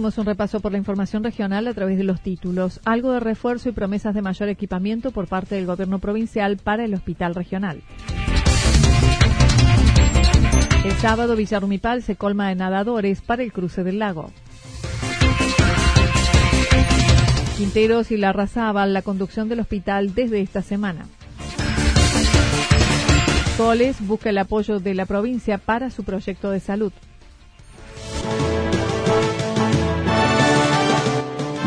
Hacemos un repaso por la información regional a través de los títulos. Algo de refuerzo y promesas de mayor equipamiento por parte del gobierno provincial para el hospital regional. El sábado Villarrumipal se colma de nadadores para el cruce del lago. Quinteros y la Razábal la conducción del hospital desde esta semana. Coles busca el apoyo de la provincia para su proyecto de salud.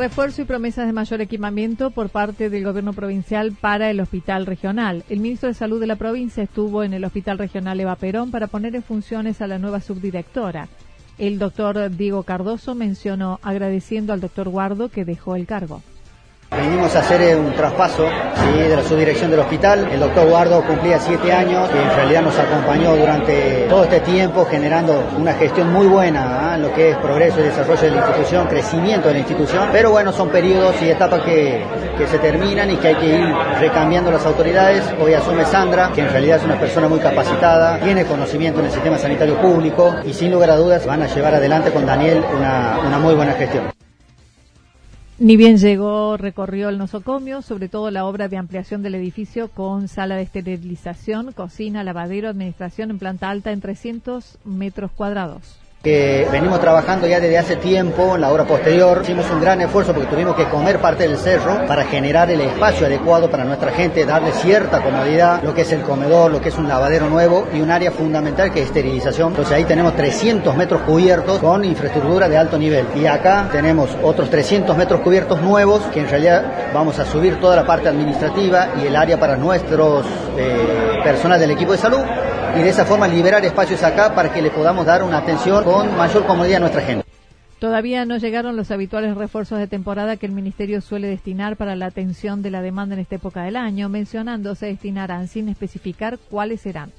Refuerzo y promesas de mayor equipamiento por parte del gobierno provincial para el hospital regional. El ministro de Salud de la provincia estuvo en el hospital regional Eva Perón para poner en funciones a la nueva subdirectora. El doctor Diego Cardoso mencionó agradeciendo al doctor Guardo que dejó el cargo. Venimos a hacer eh, un traspaso de la subdirección del hospital. El doctor Guardo cumplía siete años y en realidad nos acompañó durante todo este tiempo generando una gestión muy buena en ¿ah? lo que es progreso y desarrollo de la institución, crecimiento de la institución. Pero bueno, son periodos y etapas que, se terminan y que hay que ir recambiando las autoridades. Hoy asume Sandra, que en realidad es una persona muy capacitada, tiene conocimiento en el sistema sanitario público y sin lugar a dudas van a llevar adelante con Daniel una muy buena gestión. Ni bien llegó, recorrió el nosocomio, sobre todo la obra de ampliación del edificio con sala de esterilización, cocina, lavadero, administración en planta alta en 300 metros cuadrados que venimos trabajando ya desde hace tiempo en la hora posterior. Hicimos un gran esfuerzo porque tuvimos que comer parte del cerro para generar el espacio adecuado para nuestra gente, darle cierta comodidad, lo que es el comedor, lo que es un lavadero nuevo y un área fundamental que es esterilización. Entonces ahí tenemos 300 metros cubiertos con infraestructura de alto nivel. Y acá tenemos otros 300 metros cubiertos nuevos que en realidad vamos a subir toda la parte administrativa y el área para nuestros eh, personal del equipo de salud y de esa forma liberar espacios acá para que le podamos dar una atención con mayor comodidad a nuestra gente. Todavía no llegaron los habituales refuerzos de temporada que el Ministerio suele destinar para la atención de la demanda en esta época del año, mencionando se destinarán sin especificar cuáles serán.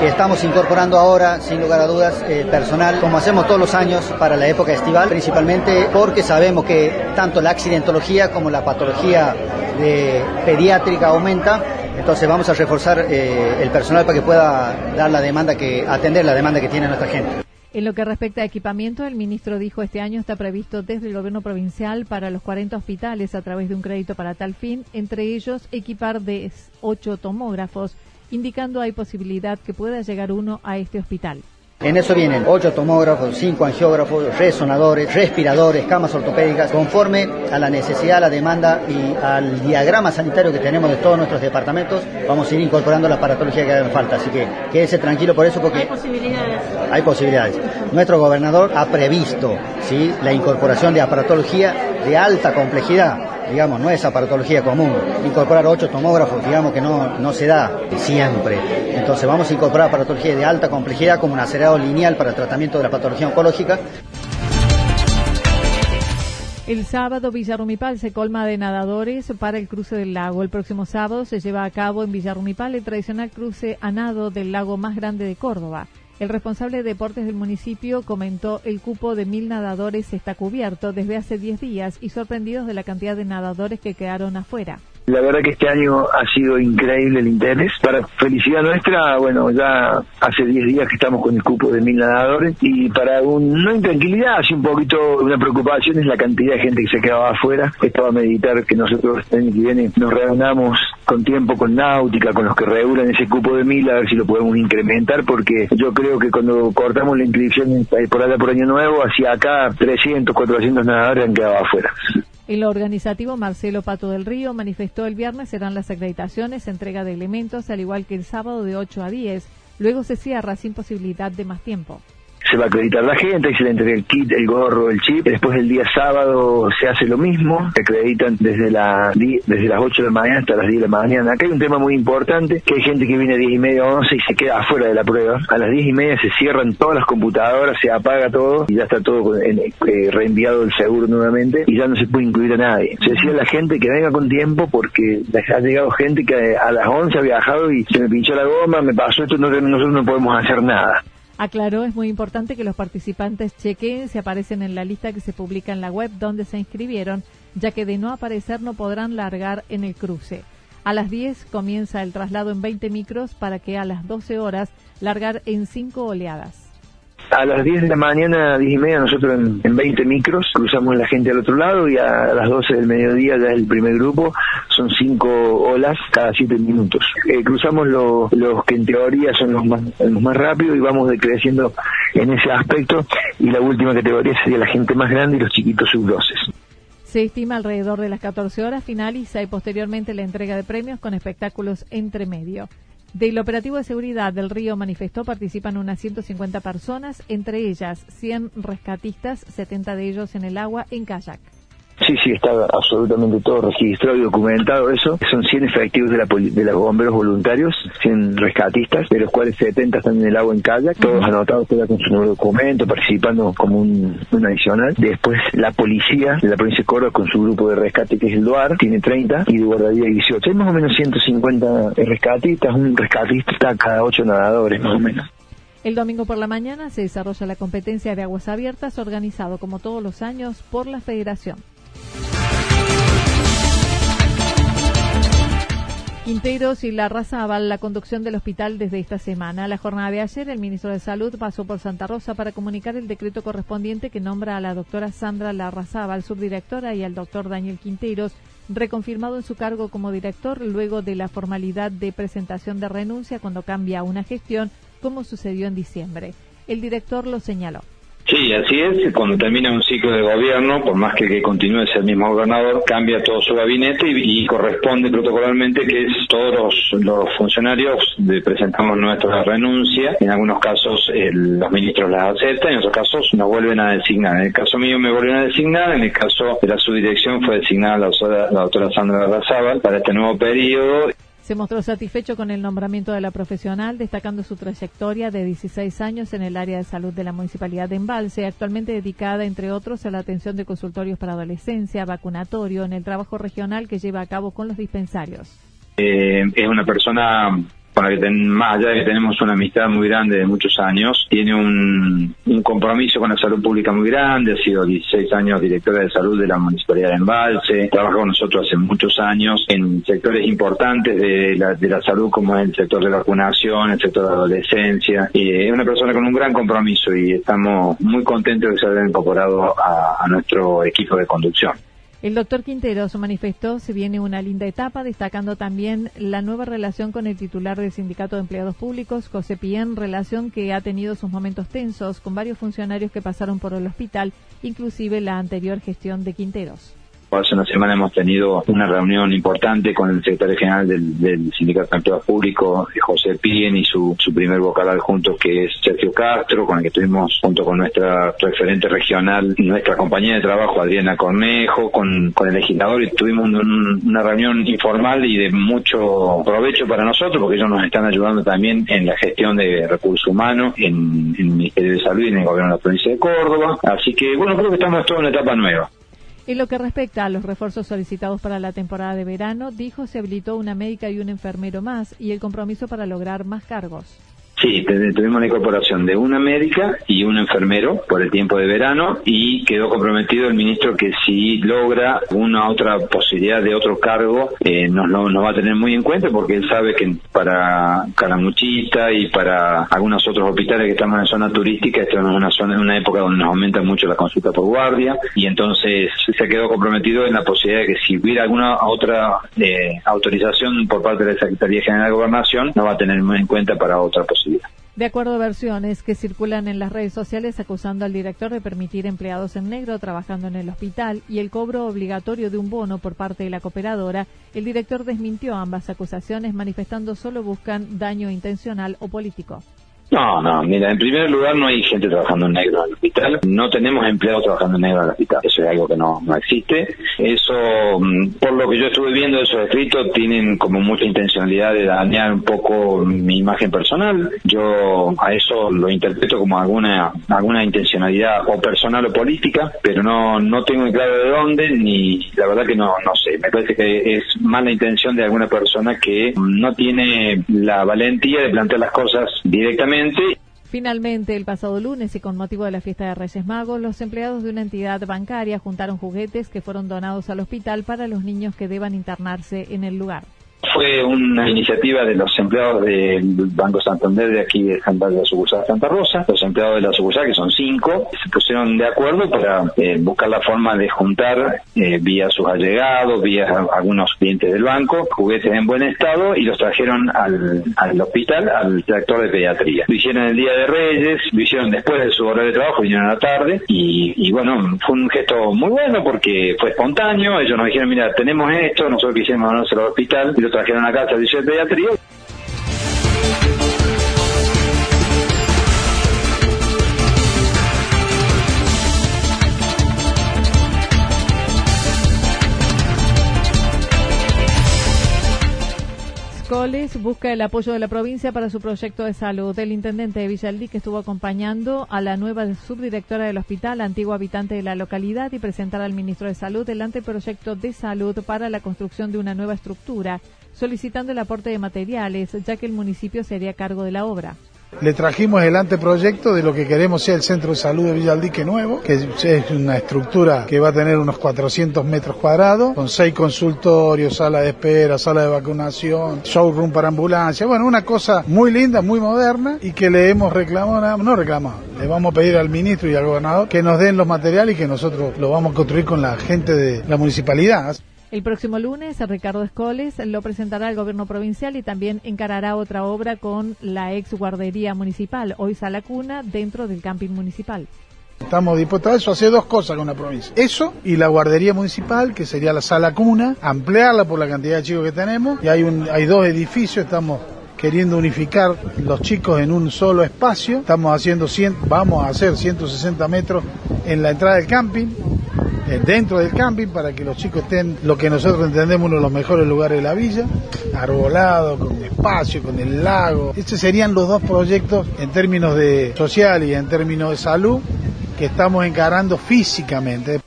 Estamos incorporando ahora, sin lugar a dudas, el personal, como hacemos todos los años, para la época estival, principalmente porque sabemos que tanto la accidentología como la patología de pediátrica aumenta entonces vamos a reforzar eh, el personal para que pueda dar la demanda que atender la demanda que tiene nuestra gente. En lo que respecta a equipamiento, el ministro dijo este año está previsto desde el gobierno provincial para los 40 hospitales a través de un crédito para tal fin, entre ellos equipar de 8 tomógrafos, indicando hay posibilidad que pueda llegar uno a este hospital. En eso vienen ocho tomógrafos, cinco angiógrafos, resonadores, respiradores, camas ortopédicas, conforme a la necesidad, la demanda y al diagrama sanitario que tenemos de todos nuestros departamentos, vamos a ir incorporando la aparatología que haga falta. Así que quédese tranquilo por eso porque... Hay posibilidades. Hay posibilidades. Nuestro gobernador ha previsto ¿sí? la incorporación de aparatología de alta complejidad digamos, no es aparatología común. Incorporar ocho tomógrafos, digamos que no, no se da siempre. Entonces vamos a incorporar aparatología de alta complejidad como un acelerado lineal para el tratamiento de la patología oncológica. El sábado Villarrumipal se colma de nadadores para el cruce del lago. El próximo sábado se lleva a cabo en Villarrumipal el tradicional cruce a nado del lago más grande de Córdoba. El responsable de deportes del municipio comentó el cupo de mil nadadores está cubierto desde hace 10 días y sorprendidos de la cantidad de nadadores que quedaron afuera. La verdad que este año ha sido increíble el interés. Para felicidad nuestra, bueno, ya hace 10 días que estamos con el cupo de mil nadadores y para un, no intranquilidad, así un poquito una preocupación es la cantidad de gente que se quedaba afuera. Estaba a meditar que nosotros el año que viene nos reunamos con tiempo con náutica, con los que regulan ese cupo de mil, a ver si lo podemos incrementar, porque yo creo que cuando cortamos la inscripción por allá por año nuevo, hacia acá 300, 400 nadadores han quedado afuera. El organizativo Marcelo Pato del Río manifestó el viernes serán las acreditaciones, entrega de elementos, al igual que el sábado de 8 a 10. Luego se cierra sin posibilidad de más tiempo se va a acreditar la gente, ahí se le entrega el kit, el gorro, el chip. Después el día sábado se hace lo mismo, se acreditan desde, la, desde las 8 de la mañana hasta las 10 de la mañana. Acá hay un tema muy importante, que hay gente que viene a 10 y media o 11 y se queda afuera de la prueba. A las 10 y media se cierran todas las computadoras, se apaga todo y ya está todo eh, reenviado el seguro nuevamente y ya no se puede incluir a nadie. Se decía a la gente que venga con tiempo porque ha llegado gente que a las 11 ha viajado y se me pinchó la goma, me pasó esto, nosotros no podemos hacer nada. Aclaró, es muy importante que los participantes chequeen si aparecen en la lista que se publica en la web donde se inscribieron, ya que de no aparecer no podrán largar en el cruce. A las 10 comienza el traslado en 20 micros para que a las 12 horas largar en 5 oleadas. A las 10 de la mañana, 10 y media, nosotros en, 20 micros cruzamos la gente al otro lado y a las 12 del mediodía ya es el primer grupo, son 5 olas cada 7 minutos. Eh, cruzamos los que en teoría son los más, los más rápidos y vamos decreciendo en ese aspecto y la última categoría sería la gente más grande y los chiquitos sub-12. Se estima alrededor de las 14 horas finaliza y posteriormente la entrega de premios con espectáculos entre medio. Del operativo de seguridad del río manifestó participan unas 150 personas, entre ellas 100 rescatistas, 70 de ellos en el agua en kayak. Sí, sí, está absolutamente todo registrado y documentado eso. Son 100 efectivos de, la de los bomberos voluntarios, 100 rescatistas, de los cuales 70 están en el agua en kayak, todos anotados todos con su nuevo documento, participando como un, adicional. Después la policía de la provincia de Córdoba con su grupo de rescate que es el DUAR, tiene 30 y de guardaría 18. Hay más o menos 150 rescatistas, un rescatista cada 8 nadadores más o menos. El domingo por la mañana se desarrolla la competencia de aguas abiertas organizado como todos los años por la Federación. Quinteros y la Razábal, la conducción del hospital desde esta semana. La jornada de ayer, el ministro de Salud pasó por Santa Rosa para comunicar el decreto correspondiente que nombra a la doctora Sandra Larrazábal, subdirectora, y al doctor Daniel Quinteros, reconfirmado en su cargo como director luego de la formalidad de presentación de renuncia cuando cambia una gestión, como sucedió en diciembre. El director lo señaló. Sí, así es. Cuando termina un ciclo de gobierno, por más que, continúe ese mismo gobernador, cambia todo su gabinete y, corresponde protocolarmente que todos los, funcionarios presentamos nuestra renuncia. En algunos casos los ministros las aceptan, en otros casos nos vuelven a designar. En el caso mío me vuelven a designar, en el caso de la subdirección fue designada la doctora Sandra Razábal para este nuevo periodo. Se mostró satisfecho con el nombramiento de la profesional, destacando su trayectoria de 16 años en el área de salud de la Municipalidad de Embalse, actualmente dedicada, entre otros, a la atención de consultorios para adolescencia, vacunatorio, en el trabajo regional que lleva a cabo con los dispensarios. Eh, es una persona con la que más allá de que tenemos una amistad muy grande de muchos años, tiene un, compromiso con la salud pública muy grande, ha sido 16 años directora de salud de la Municipalidad de Embalse, trabaja con nosotros hace muchos años en sectores importantes de la, de la salud como el sector de vacunación, el sector de adolescencia, y es una persona con un gran compromiso y estamos muy contentos de que se haya incorporado a nuestro equipo de conducción. El doctor Quinteros manifestó se viene una linda etapa, destacando también la nueva relación con el titular del Sindicato de Empleados Públicos, José Pien, relación que ha tenido sus momentos tensos con varios funcionarios que pasaron por el hospital, inclusive la anterior gestión de Quinteros. Hace una semana hemos tenido una reunión importante con el secretario general del, Sindicato de Empleados Públicos, José Pien, y su, su primer vocal adjunto, que es Sergio Castro, con el que estuvimos junto con nuestra referente regional, nuestra compañía de trabajo, Adriana Cornejo, con, con el legislador, y tuvimos una reunión informal y de mucho provecho para nosotros, porque ellos nos están ayudando también en la gestión de recursos humanos, en, en el Ministerio de Salud y en el Gobierno de la provincia de Córdoba. Así que, bueno, creo que estamos todos en una etapa nueva. En lo que respecta a los refuerzos solicitados para la temporada de verano, dijo se habilitó una médica y un enfermero más y el compromiso para lograr más cargos. Sí, tuvimos la incorporación de una médica y un enfermero por el tiempo de verano y quedó comprometido el ministro que si logra una otra posibilidad de otro cargo eh, nos, nos va a tener muy en cuenta porque él sabe que para Calamuchita y para algunos otros hospitales que estamos en zona turística, esto es una zona, una época donde nos aumenta mucho la consulta por guardia y entonces se quedó comprometido en la posibilidad de que si hubiera alguna otra eh, autorización por parte de la Secretaría General de Gobernación, nos va a tener muy en cuenta para otra posibilidad. De acuerdo a versiones que circulan en las redes sociales acusando al director de permitir empleados en negro trabajando en el hospital y el cobro obligatorio de un bono por parte de la cooperadora, el director desmintió ambas acusaciones manifestando solo buscan daño intencional o político. No, no, mira, en primer lugar no hay gente trabajando en negro en el hospital, no tenemos empleados trabajando en negro en el hospital, eso es algo que no, no existe. Eso, mm, por lo que yo estuve viendo de esos escritos, tienen como mucha intencionalidad de dañar un poco mi imagen personal. Yo a eso lo interpreto como alguna alguna intencionalidad o personal o política, pero no no tengo en claro de dónde, ni la verdad que no, no sé. Me parece que es más la intención de alguna persona que no tiene la valentía de plantear las cosas directamente Finalmente, el pasado lunes y con motivo de la fiesta de Reyes Magos, los empleados de una entidad bancaria juntaron juguetes que fueron donados al hospital para los niños que deban internarse en el lugar fue una iniciativa de los empleados del Banco Santander de aquí de Santa, de la sucursal Santa Rosa, los empleados de la sucursal, que son cinco, se pusieron de acuerdo para eh, buscar la forma de juntar eh, vía sus allegados, vía algunos clientes del banco, juguetes en buen estado y los trajeron al, al hospital, al tractor de pediatría. Lo hicieron el Día de Reyes, lo hicieron después de su hora de trabajo, vinieron a la tarde y, y bueno, fue un gesto muy bueno porque fue espontáneo, ellos nos dijeron, mira, tenemos esto, nosotros quisimos mandárselo al hospital y lo trajeron a casa de pediatría. Coles busca el apoyo de la provincia para su proyecto de salud. El intendente de Villaldi que estuvo acompañando a la nueva subdirectora del hospital, antiguo habitante de la localidad, y presentar al ministro de Salud el anteproyecto de salud para la construcción de una nueva estructura solicitando el aporte de materiales, ya que el municipio sería cargo de la obra. Le trajimos el anteproyecto de lo que queremos sea el centro de salud de Villaldique Nuevo, que es una estructura que va a tener unos 400 metros cuadrados, con seis consultorios, sala de espera, sala de vacunación, showroom para ambulancia, bueno, una cosa muy linda, muy moderna y que le hemos reclamado, no reclamado, le vamos a pedir al ministro y al gobernador que nos den los materiales y que nosotros lo vamos a construir con la gente de la municipalidad. El próximo lunes, Ricardo Escoles lo presentará al gobierno provincial y también encarará otra obra con la ex guardería municipal, hoy Sala Cuna, dentro del camping municipal. Estamos dispuestos a eso, hacer dos cosas con la provincia. Eso y la guardería municipal, que sería la sala cuna, ampliarla por la cantidad de chicos que tenemos. Y hay, un, hay dos edificios, estamos queriendo unificar los chicos en un solo espacio. Estamos haciendo 100, vamos a hacer 160 metros en la entrada del camping dentro del camping para que los chicos estén lo que nosotros entendemos uno de los mejores lugares de la villa, arbolado, con espacio, con el lago. Estos serían los dos proyectos en términos de social y en términos de salud que estamos encarando físicamente.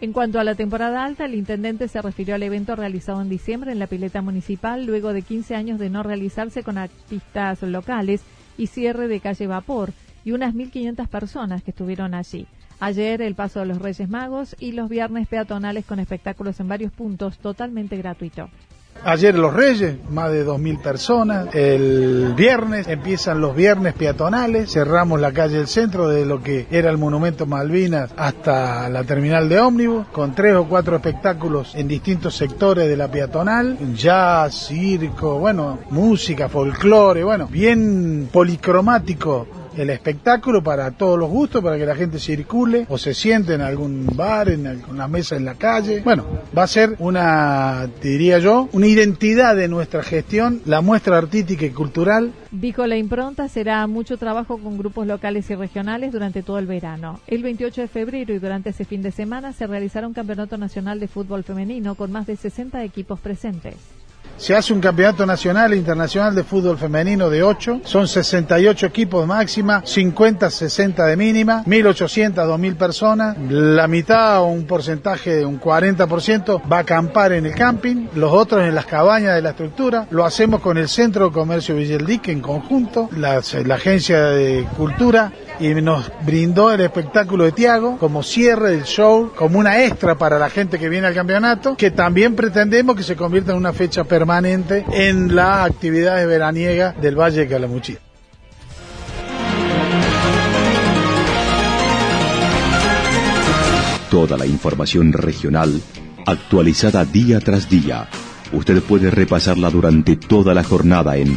En cuanto a la temporada alta, el intendente se refirió al evento realizado en diciembre en la pileta municipal, luego de 15 años de no realizarse con artistas locales y cierre de calle Vapor, y unas 1.500 personas que estuvieron allí. Ayer el paso de los Reyes Magos y los viernes peatonales con espectáculos en varios puntos totalmente gratuito. Ayer los Reyes, más de 2.000 personas. El viernes empiezan los viernes peatonales. Cerramos la calle del centro de lo que era el Monumento Malvinas hasta la terminal de ómnibus, con tres o cuatro espectáculos en distintos sectores de la peatonal. Jazz, circo, bueno, música, folclore, bueno, bien policromático el espectáculo para todos los gustos, para que la gente circule o se siente en algún bar, en alguna mesa en la calle. Bueno, va a ser una, diría yo, una identidad de nuestra gestión, la muestra artística y cultural. Dijo la impronta, será mucho trabajo con grupos locales y regionales durante todo el verano. El 28 de febrero y durante ese fin de semana se realizará un campeonato nacional de fútbol femenino con más de 60 equipos presentes. Se hace un campeonato nacional e internacional de fútbol femenino de 8, son 68 equipos máxima, 50, 60 de mínima, 1.800, 2.000 personas, la mitad o un porcentaje de un 40% va a acampar en el camping, los otros en las cabañas de la estructura, lo hacemos con el Centro de Comercio Villaldique en conjunto, la Agencia de Cultura y nos brindó el espectáculo de Tiago como cierre del show, como una extra para la gente que viene al campeonato, que también pretendemos que se convierta en una fecha permanente en la actividad veraniega del Valle de Calamuchí. Toda la información regional actualizada día tras día. Usted puede repasarla durante toda la jornada en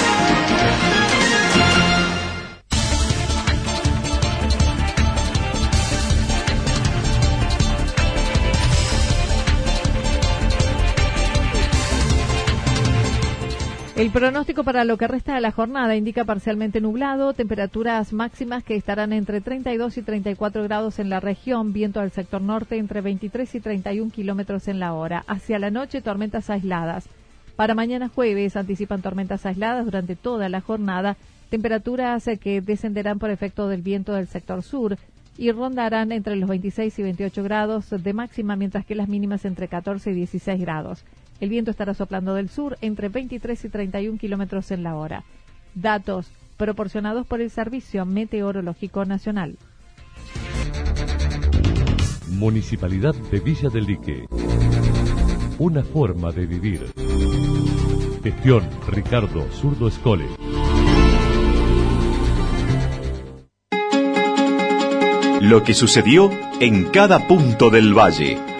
El pronóstico para lo que resta de la jornada indica parcialmente nublado, temperaturas máximas que estarán entre 32 y 34 grados en la región, viento al sector norte entre 23 y 31 kilómetros en la hora. Hacia la noche, tormentas aisladas. Para mañana jueves anticipan tormentas aisladas durante toda la jornada, temperaturas que descenderán por efecto del viento del sector sur y rondarán entre los 26 y 28 grados de máxima, mientras que las mínimas entre 14 y 16 grados. El viento estará soplando del sur entre 23 y 31 kilómetros en la hora. Datos proporcionados por el Servicio Meteorológico Nacional. Municipalidad de Villa del Lique. Una forma de vivir. Gestión Ricardo Zurdo Escole. Lo que sucedió en cada punto del valle.